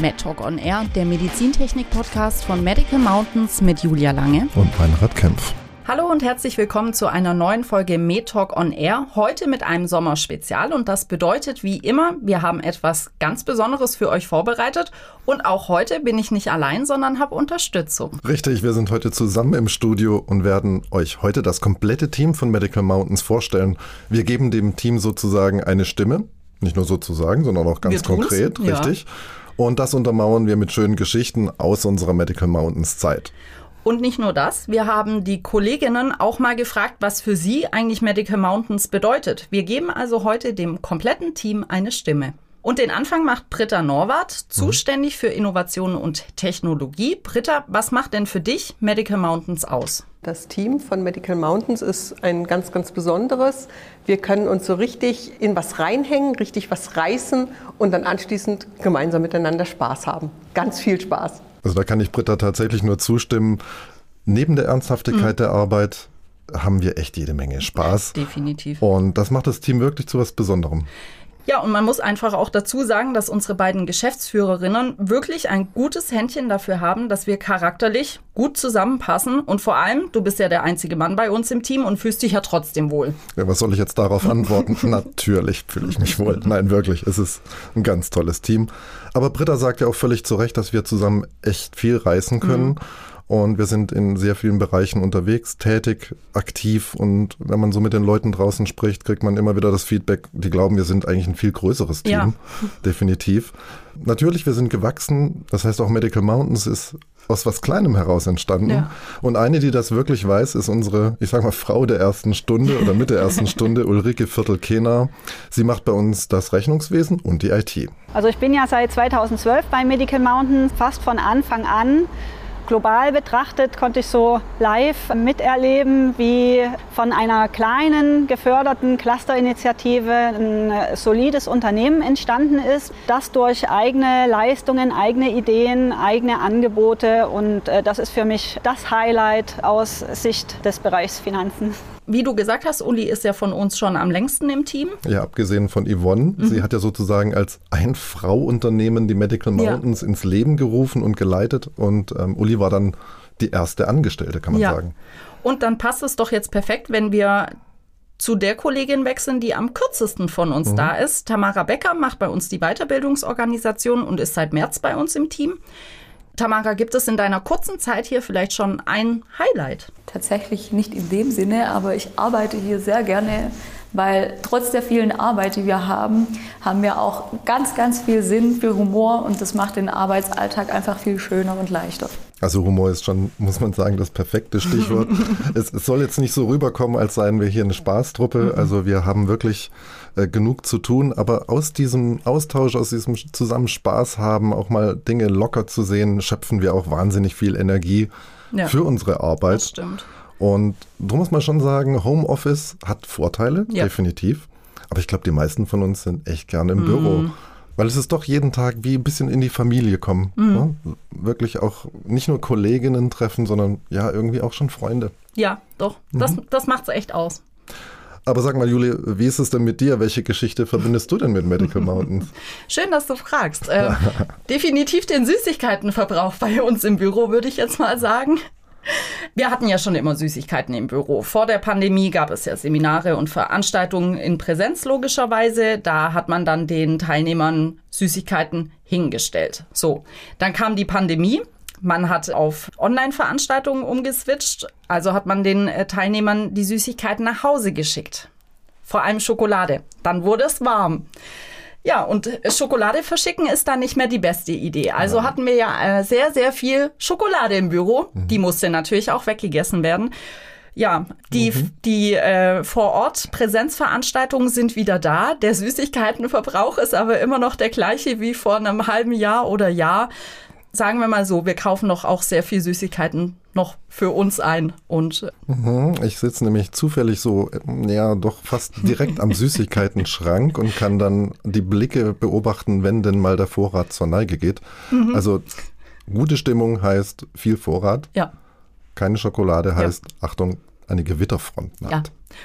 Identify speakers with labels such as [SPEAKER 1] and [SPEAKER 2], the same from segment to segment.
[SPEAKER 1] MedTalk on Air, der Medizintechnik-Podcast von Medical Mountains mit Julia Lange
[SPEAKER 2] und Meinrad Kempf.
[SPEAKER 1] Hallo und herzlich willkommen zu einer neuen Folge MedTalk on Air. Heute mit einem Sommerspezial und das bedeutet wie immer, wir haben etwas ganz Besonderes für euch vorbereitet und auch heute bin ich nicht allein, sondern habe Unterstützung.
[SPEAKER 2] Richtig, wir sind heute zusammen im Studio und werden euch heute das komplette Team von Medical Mountains vorstellen. Wir geben dem Team sozusagen eine Stimme, nicht nur sozusagen, sondern auch ganz konkret, richtig. Ja. Und das untermauern wir mit schönen Geschichten aus unserer Medical Mountains Zeit.
[SPEAKER 1] Und nicht nur das, wir haben die Kolleginnen auch mal gefragt, was für sie eigentlich Medical Mountains bedeutet. Wir geben also heute dem kompletten Team eine Stimme. Und den Anfang macht Britta Norwart, zuständig für Innovation und Technologie. Britta, was macht denn für dich Medical Mountains aus?
[SPEAKER 3] Das Team von Medical Mountains ist ein ganz, ganz besonderes. Wir können uns so richtig in was reinhängen, richtig was reißen und dann anschließend gemeinsam miteinander Spaß haben. Ganz viel Spaß.
[SPEAKER 2] Also da kann ich Britta tatsächlich nur zustimmen. Neben der Ernsthaftigkeit mhm. der Arbeit haben wir echt jede Menge Spaß.
[SPEAKER 1] Definitiv.
[SPEAKER 2] Und das macht das Team wirklich zu was Besonderem.
[SPEAKER 1] Ja, und man muss einfach auch dazu sagen, dass unsere beiden Geschäftsführerinnen wirklich ein gutes Händchen dafür haben, dass wir charakterlich gut zusammenpassen. Und vor allem, du bist ja der einzige Mann bei uns im Team und fühlst dich ja trotzdem wohl.
[SPEAKER 2] Ja, was soll ich jetzt darauf antworten? Natürlich fühle ich mich wohl. Nein, wirklich, es ist ein ganz tolles Team. Aber Britta sagt ja auch völlig zu Recht, dass wir zusammen echt viel reißen können. Mhm. Und wir sind in sehr vielen Bereichen unterwegs, tätig, aktiv. Und wenn man so mit den Leuten draußen spricht, kriegt man immer wieder das Feedback, die glauben, wir sind eigentlich ein viel größeres Team. Ja. Definitiv. Natürlich, wir sind gewachsen. Das heißt, auch Medical Mountains ist aus was Kleinem heraus entstanden. Ja. Und eine, die das wirklich weiß, ist unsere, ich sag mal, Frau der ersten Stunde oder mit der ersten Stunde, Ulrike Viertel-Kehner. Sie macht bei uns das Rechnungswesen und die IT.
[SPEAKER 4] Also ich bin ja seit 2012 bei Medical Mountains, fast von Anfang an global betrachtet konnte ich so live miterleben, wie von einer kleinen geförderten Clusterinitiative ein solides Unternehmen entstanden ist, das durch eigene Leistungen, eigene Ideen, eigene Angebote und äh, das ist für mich das Highlight aus Sicht des Bereichs Finanzen.
[SPEAKER 1] Wie du gesagt hast, Uli ist ja von uns schon am längsten im Team.
[SPEAKER 2] Ja, abgesehen von Yvonne. Mhm. Sie hat ja sozusagen als Ein-Frau-Unternehmen die Medical Mountains ja. ins Leben gerufen und geleitet. Und ähm, Uli war dann die erste Angestellte, kann man ja. sagen.
[SPEAKER 1] Und dann passt es doch jetzt perfekt, wenn wir zu der Kollegin wechseln, die am kürzesten von uns mhm. da ist. Tamara Becker macht bei uns die Weiterbildungsorganisation und ist seit März bei uns im Team. Tamara, gibt es in deiner kurzen Zeit hier vielleicht schon ein Highlight?
[SPEAKER 5] Tatsächlich nicht in dem Sinne, aber ich arbeite hier sehr gerne, weil trotz der vielen Arbeit, die wir haben, haben wir auch ganz, ganz viel Sinn für Humor und das macht den Arbeitsalltag einfach viel schöner und leichter.
[SPEAKER 2] Also Humor ist schon, muss man sagen, das perfekte Stichwort. es, es, soll jetzt nicht so rüberkommen, als seien wir hier eine Spaßtruppe. Mhm. Also wir haben wirklich äh, genug zu tun, aber aus diesem Austausch, aus diesem zusammen Spaß haben, auch mal Dinge locker zu sehen, schöpfen wir auch wahnsinnig viel Energie ja, für unsere Arbeit. Das
[SPEAKER 1] stimmt.
[SPEAKER 2] Und darum muss man schon sagen, Homeoffice hat Vorteile, ja. definitiv. Aber ich glaube, die meisten von uns sind echt gerne im mhm. Büro. Weil es ist doch jeden Tag wie ein bisschen in die Familie kommen. Mhm. Ne? Wirklich auch nicht nur Kolleginnen treffen, sondern ja, irgendwie auch schon Freunde.
[SPEAKER 1] Ja, doch. Das, mhm. das macht es echt aus.
[SPEAKER 2] Aber sag mal, Julie, wie ist es denn mit dir? Welche Geschichte verbindest du denn mit Medical Mountains?
[SPEAKER 1] Schön, dass du fragst. Äh, definitiv den Süßigkeitenverbrauch bei uns im Büro, würde ich jetzt mal sagen. Wir hatten ja schon immer Süßigkeiten im Büro. Vor der Pandemie gab es ja Seminare und Veranstaltungen in Präsenz logischerweise. Da hat man dann den Teilnehmern Süßigkeiten hingestellt. So, dann kam die Pandemie. Man hat auf Online-Veranstaltungen umgeswitcht, also hat man den äh, Teilnehmern die Süßigkeiten nach Hause geschickt. Vor allem Schokolade. Dann wurde es warm. Ja, und Schokolade verschicken ist dann nicht mehr die beste Idee. Also hatten wir ja äh, sehr, sehr viel Schokolade im Büro. Mhm. Die musste natürlich auch weggegessen werden. Ja, die, mhm. die äh, vor Ort Präsenzveranstaltungen sind wieder da. Der Süßigkeitenverbrauch ist aber immer noch der gleiche wie vor einem halben Jahr oder Jahr sagen wir mal so, wir kaufen doch auch sehr viel Süßigkeiten noch für uns ein. Und
[SPEAKER 2] äh, mhm, ich sitze nämlich zufällig so, ja, doch fast direkt am Süßigkeiten-Schrank und kann dann die Blicke beobachten, wenn denn mal der Vorrat zur Neige geht. Mhm. Also gute Stimmung heißt viel Vorrat.
[SPEAKER 1] Ja.
[SPEAKER 2] Keine Schokolade heißt, ja. Achtung, eine Gewitterfront naht.
[SPEAKER 1] Ja.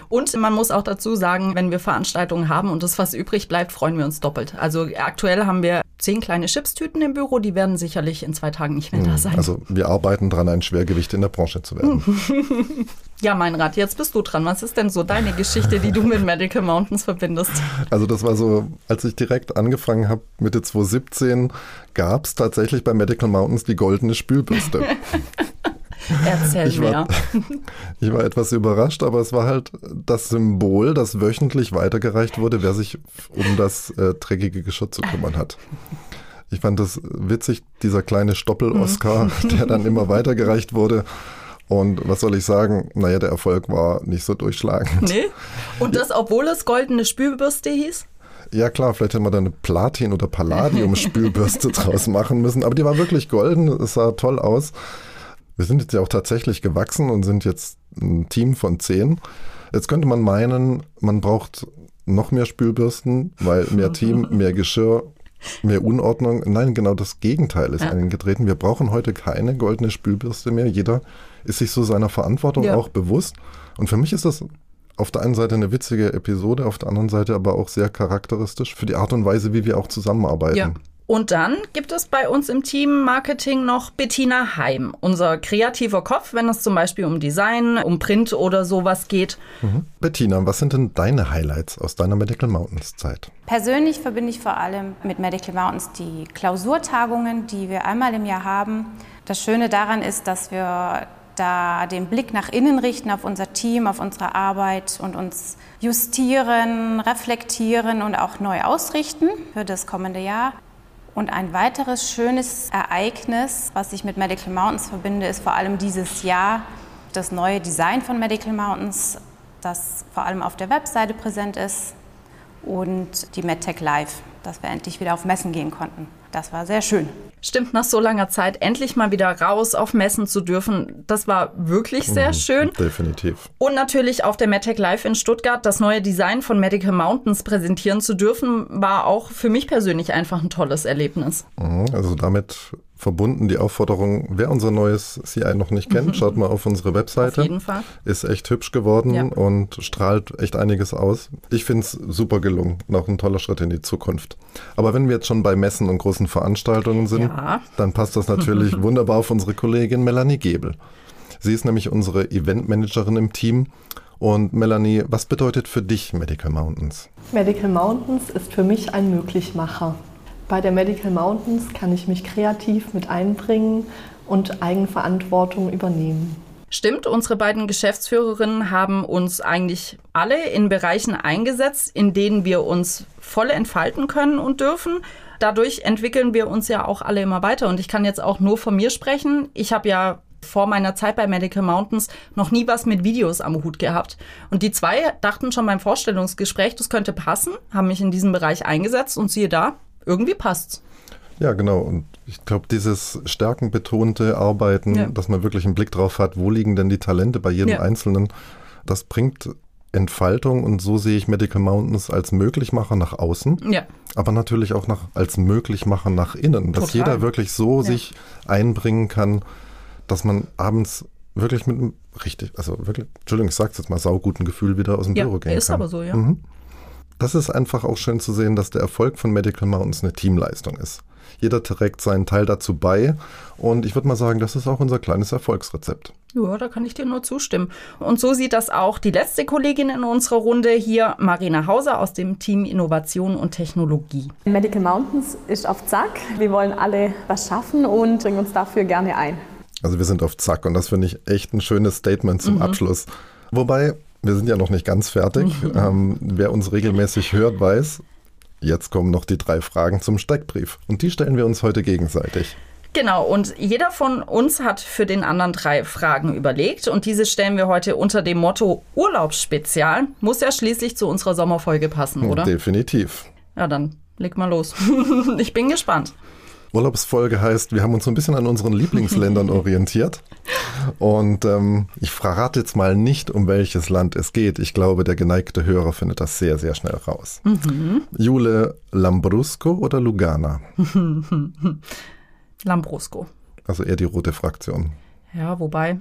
[SPEAKER 1] Und man muss auch dazu sagen, wenn wir Veranstaltungen haben und das was übrig bleibt, freuen wir uns doppelt. Also aktuell haben wir zehn kleine Chipstüten im Büro, die werden sicherlich in zwei Tagen nicht mehr da sein.
[SPEAKER 2] Also wir arbeiten dran, ein Schwergewicht in der Branche zu werden.
[SPEAKER 1] Ja, mein Rat, jetzt bist du dran. Was ist denn so deine Geschichte, die du mit Medical Mountains verbindest?
[SPEAKER 2] Also das war so, als ich direkt angefangen habe, Mitte 2017, gab es tatsächlich bei Medical Mountains die goldene Spülbürste.
[SPEAKER 1] Erzähl
[SPEAKER 2] Ich war, ich war etwas überrascht, aber es war halt das Symbol, das wöchentlich weitergereicht wurde, wer sich um das äh, dreckige Geschirr zu kümmern hat. Ich fand das witzig, dieser kleine Stoppel-Oscar, der dann immer weitergereicht wurde. Und was soll ich sagen? Naja, der Erfolg war nicht so durchschlagend.
[SPEAKER 1] Nee? Und das, obwohl es goldene Spülbürste hieß?
[SPEAKER 2] Ja klar, vielleicht hätten wir da eine Platin- oder Palladium-Spülbürste draus machen müssen, aber die war wirklich golden, es sah toll aus. Wir sind jetzt ja auch tatsächlich gewachsen und sind jetzt ein Team von zehn. Jetzt könnte man meinen, man braucht noch mehr Spülbürsten, weil mehr Team, mehr Geschirr, mehr Unordnung. Nein, genau das Gegenteil ist
[SPEAKER 1] Ja.
[SPEAKER 2] eingetreten. Wir brauchen heute keine goldene Spülbürste mehr. Jeder ist sich so seiner Verantwortung
[SPEAKER 1] Ja.
[SPEAKER 2] auch bewusst. Und für mich ist das auf der einen Seite eine witzige Episode, auf der anderen Seite aber auch sehr charakteristisch für die Art und Weise, wie wir auch zusammenarbeiten.
[SPEAKER 1] Ja. Und dann gibt es bei uns im Team Marketing noch Bettina Heim, unser kreativer Kopf, wenn es zum Beispiel um Design, um Print oder sowas geht.
[SPEAKER 2] Bettina, was sind denn deine Highlights aus deiner Medical Mountains Zeit?
[SPEAKER 6] Persönlich verbinde ich vor allem mit Medical Mountains die Klausurtagungen, die wir einmal im Jahr haben. Das Schöne daran ist, dass wir da den Blick nach innen richten auf unser Team, auf unsere Arbeit und uns justieren, reflektieren und auch neu ausrichten für das kommende Jahr. Und ein weiteres schönes Ereignis, was ich mit Medical Mountains verbinde, ist vor allem dieses Jahr das neue Design von Medical Mountains, das vor allem auf der Webseite präsent ist und die MedTech Live, dass wir endlich wieder auf Messen gehen konnten. Das war sehr schön.
[SPEAKER 1] Stimmt, nach so langer Zeit endlich mal wieder raus auf Messen zu dürfen. Das war wirklich sehr schön.
[SPEAKER 2] Definitiv.
[SPEAKER 1] Und natürlich auf der MedTech Live in Stuttgart das neue Design von Medical Mountains präsentieren zu dürfen, war auch für mich persönlich einfach ein tolles Erlebnis.
[SPEAKER 2] Mhm, Also damit verbunden die Aufforderung, wer unser neues CI noch nicht kennt, schaut mal auf unsere Webseite.
[SPEAKER 1] Auf jeden Fall.
[SPEAKER 2] Ist echt hübsch geworden
[SPEAKER 1] Ja.
[SPEAKER 2] und strahlt echt einiges aus. Ich finde es super gelungen. Noch ein toller Schritt in die Zukunft. Aber wenn wir jetzt schon bei Messen und großen Veranstaltungen sind,
[SPEAKER 1] Ja.
[SPEAKER 2] dann passt das natürlich wunderbar auf unsere Kollegin Melanie Gebel. Sie ist nämlich unsere Eventmanagerin im Team. Und Melanie, was bedeutet für dich Medical Mountains?
[SPEAKER 7] Medical Mountains ist für mich ein Möglichmacher. Bei der Medical Mountains kann ich mich kreativ mit einbringen und Eigenverantwortung übernehmen.
[SPEAKER 1] Stimmt, unsere beiden Geschäftsführerinnen haben uns eigentlich alle in Bereichen eingesetzt, in denen wir uns voll entfalten können und dürfen. Dadurch entwickeln wir uns ja auch alle immer weiter. Und ich kann jetzt auch nur von mir sprechen. Ich habe ja vor meiner Zeit bei Medical Mountains noch nie was mit Videos am Hut gehabt. Und die zwei dachten schon beim Vorstellungsgespräch, das könnte passen, haben mich in diesem Bereich eingesetzt und siehe da, irgendwie passt's.
[SPEAKER 2] Ja, genau. Und ich glaube, dieses stärkenbetonte Arbeiten,
[SPEAKER 1] Ja.
[SPEAKER 2] dass man wirklich einen Blick drauf hat, wo liegen denn die Talente bei jedem
[SPEAKER 1] Ja.
[SPEAKER 2] Einzelnen, das bringt Entfaltung und so sehe ich Medical Mountains als Möglichmacher nach außen,
[SPEAKER 1] Ja.
[SPEAKER 2] aber natürlich auch nach, als Möglichmacher nach innen, dass
[SPEAKER 1] Total.
[SPEAKER 2] jeder wirklich so
[SPEAKER 1] Ja.
[SPEAKER 2] sich einbringen kann, dass man abends wirklich mit einem richtig, also wirklich, Entschuldigung, ich sag's jetzt mal, sauguten Gefühl wieder aus dem
[SPEAKER 1] Ja,
[SPEAKER 2] Büro gehen
[SPEAKER 1] ist
[SPEAKER 2] kann.
[SPEAKER 1] aber so, ja.
[SPEAKER 2] Mhm. Das ist einfach auch schön zu sehen, dass der Erfolg von Medical Mountains eine Teamleistung ist. Jeder trägt seinen Teil dazu bei und ich würde mal sagen, das ist auch unser kleines Erfolgsrezept.
[SPEAKER 1] Ja, da kann ich dir nur zustimmen. Und so sieht das auch die letzte Kollegin in unserer Runde hier, Marina Hauser aus dem Team Innovation und Technologie.
[SPEAKER 8] Medical Mountains ist auf Zack. Wir wollen alle was schaffen und bringen uns dafür gerne ein.
[SPEAKER 2] Also wir sind auf Zack und das finde ich echt ein schönes Statement zum Abschluss. Wobei, wir sind ja noch nicht ganz fertig. Ähm, wer uns regelmäßig hört, weiß, jetzt kommen noch die drei Fragen zum Steckbrief und die stellen wir uns heute gegenseitig.
[SPEAKER 1] Genau, und jeder von uns hat für den anderen drei Fragen überlegt und diese stellen wir heute unter dem Motto Urlaubsspezial. Muss ja schließlich zu unserer Sommerfolge passen, oder?
[SPEAKER 2] Definitiv.
[SPEAKER 1] Ja, dann leg mal los. ich bin gespannt.
[SPEAKER 2] Urlaubsfolge heißt, wir haben uns so ein bisschen an unseren Lieblingsländern orientiert. Und ähm, ich verrate jetzt mal nicht, um welches Land es geht. Ich glaube, der geneigte Hörer findet das sehr, sehr schnell raus. Jule, Lambrusco oder Lugana?
[SPEAKER 1] Lambrusco.
[SPEAKER 2] Also eher die rote Fraktion.
[SPEAKER 1] Ja, wobei,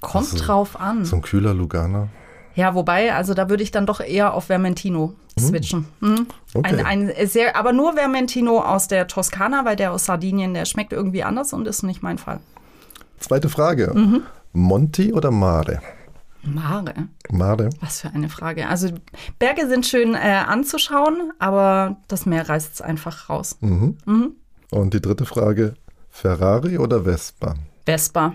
[SPEAKER 1] Kommt
[SPEAKER 2] Also,
[SPEAKER 1] drauf an.
[SPEAKER 2] So ein kühler Lugana.
[SPEAKER 1] Ja, wobei, also da würde ich dann doch eher auf Vermentino switchen. Mhm.
[SPEAKER 2] Okay.
[SPEAKER 1] Ein, ein sehr, aber nur Vermentino aus der Toskana, weil der aus Sardinien, der schmeckt irgendwie anders und ist nicht mein Fall.
[SPEAKER 2] Zweite Frage.
[SPEAKER 1] Mhm.
[SPEAKER 2] Monti oder Mare?
[SPEAKER 1] Mare,
[SPEAKER 2] Mare.
[SPEAKER 1] was für eine Frage. Also Berge sind schön äh, anzuschauen, aber das Meer reißt es einfach raus.
[SPEAKER 2] Mhm. Und die dritte Frage. Ferrari oder Vespa?
[SPEAKER 1] Vespa.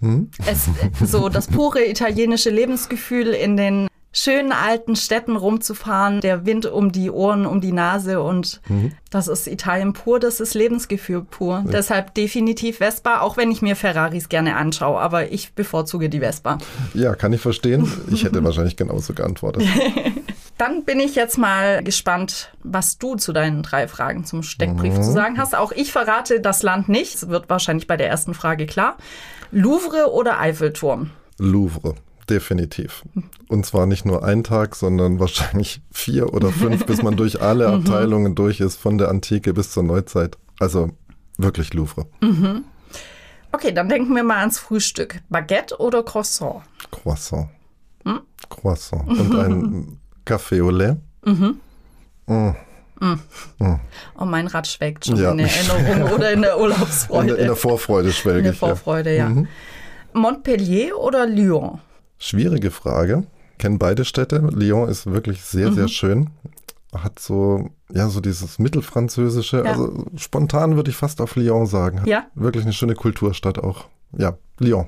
[SPEAKER 2] Hm?
[SPEAKER 1] Es, so das pure italienische Lebensgefühl in den schönen alten Städten rumzufahren, der Wind um die Ohren, um die Nase und
[SPEAKER 2] Mhm.
[SPEAKER 1] das ist Italien pur, das ist Lebensgefühl pur. Deshalb definitiv Vespa, auch wenn ich mir Ferraris gerne anschaue, aber ich bevorzuge die Vespa.
[SPEAKER 2] Ja, kann ich verstehen. Ich hätte wahrscheinlich genauso geantwortet.
[SPEAKER 1] Dann bin ich jetzt mal gespannt, was du zu deinen drei Fragen zum Steckbrief
[SPEAKER 2] Mhm.
[SPEAKER 1] zu sagen hast. Auch ich verrate das Land nicht. Das wird wahrscheinlich bei der ersten Frage klar. Louvre oder Eiffelturm?
[SPEAKER 2] Louvre, definitiv. Und zwar nicht nur ein Tag, sondern wahrscheinlich vier oder fünf, bis man durch alle Abteilungen durch ist, von der Antike bis zur Neuzeit. Also wirklich Louvre.
[SPEAKER 1] Okay, dann denken wir mal ans Frühstück. Baguette oder Croissant?
[SPEAKER 2] Croissant. Croissant. Und ein Café au lait.
[SPEAKER 1] Oh, mein Rad schwelgt schon
[SPEAKER 2] Ja.
[SPEAKER 1] in der Erinnerung oder in der
[SPEAKER 2] In
[SPEAKER 1] Urlaubsfreude.
[SPEAKER 2] der, in der Vorfreude
[SPEAKER 1] In
[SPEAKER 2] schwelge
[SPEAKER 1] der
[SPEAKER 2] ich. Ja.
[SPEAKER 1] Vorfreude, ja. Montpellier oder Lyon?
[SPEAKER 2] Schwierige Frage. Kennen beide Städte. Lyon ist wirklich sehr,
[SPEAKER 1] Mhm.
[SPEAKER 2] sehr schön. Hat so, ja, so dieses Mittelfranzösische.
[SPEAKER 1] Ja.
[SPEAKER 2] Also spontan würde ich fast auf Lyon sagen. Hat
[SPEAKER 1] Ja.
[SPEAKER 2] Wirklich eine schöne Kulturstadt auch. Ja, Lyon.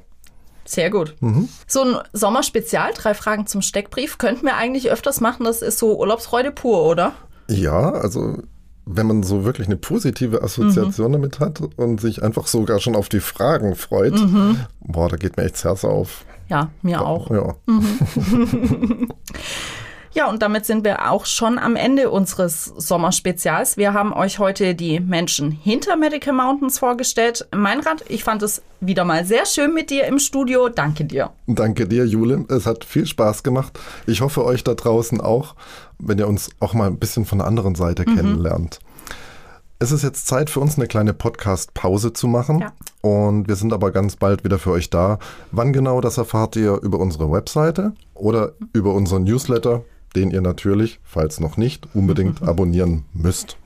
[SPEAKER 1] Sehr gut.
[SPEAKER 2] Mhm.
[SPEAKER 1] So ein Sommerspezial, drei Fragen zum Steckbrief, könnten wir eigentlich öfters machen. Das ist so Urlaubsfreude pur, oder?
[SPEAKER 2] Ja, also wenn man so wirklich eine positive Assoziation damit hat und sich einfach sogar schon auf die Fragen freut, boah, da geht mir echt das Herz auf.
[SPEAKER 1] Ja, mir auch.
[SPEAKER 2] Ja.
[SPEAKER 1] Ja, und damit sind wir auch schon am Ende unseres Sommerspezials. Wir haben euch heute die Menschen hinter Medical Mountains vorgestellt. Meinrad, ich fand es wieder mal sehr schön mit dir im Studio. Danke dir.
[SPEAKER 2] Danke dir, Jule. Es hat viel Spaß gemacht. Ich hoffe, euch da draußen auch, wenn ihr uns auch mal ein bisschen von der anderen Seite kennenlernt. Es ist jetzt Zeit für uns eine kleine Podcast-Pause zu machen.
[SPEAKER 1] Ja.
[SPEAKER 2] Und wir sind aber ganz bald wieder für euch da. Wann genau, das erfahrt ihr über unsere Webseite oder über unseren Newsletter, den ihr natürlich, falls noch nicht, unbedingt abonnieren müsst.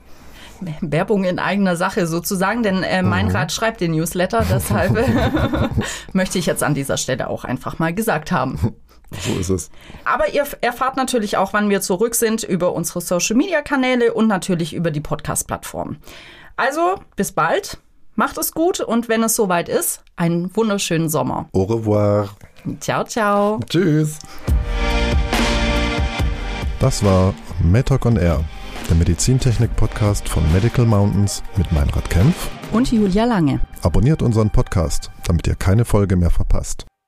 [SPEAKER 1] Werbung in eigener Sache sozusagen, denn äh, Meinrad schreibt den Newsletter, deshalb möchte ich jetzt an dieser Stelle auch einfach mal gesagt haben.
[SPEAKER 2] So ist es.
[SPEAKER 1] Aber ihr erfahrt natürlich auch, wann wir zurück sind, über unsere Social-Media-Kanäle und natürlich über die Podcast-Plattform. Also, bis bald, macht es gut und wenn es soweit ist, einen wunderschönen Sommer.
[SPEAKER 2] Au revoir.
[SPEAKER 1] Ciao, ciao.
[SPEAKER 2] Tschüss. Das war MedTalk on Air, der Medizintechnik-Podcast von Medical Mountains mit Meinrad Kempf.
[SPEAKER 1] Und Julia Lange.
[SPEAKER 2] Abonniert unseren Podcast, damit ihr keine Folge mehr verpasst.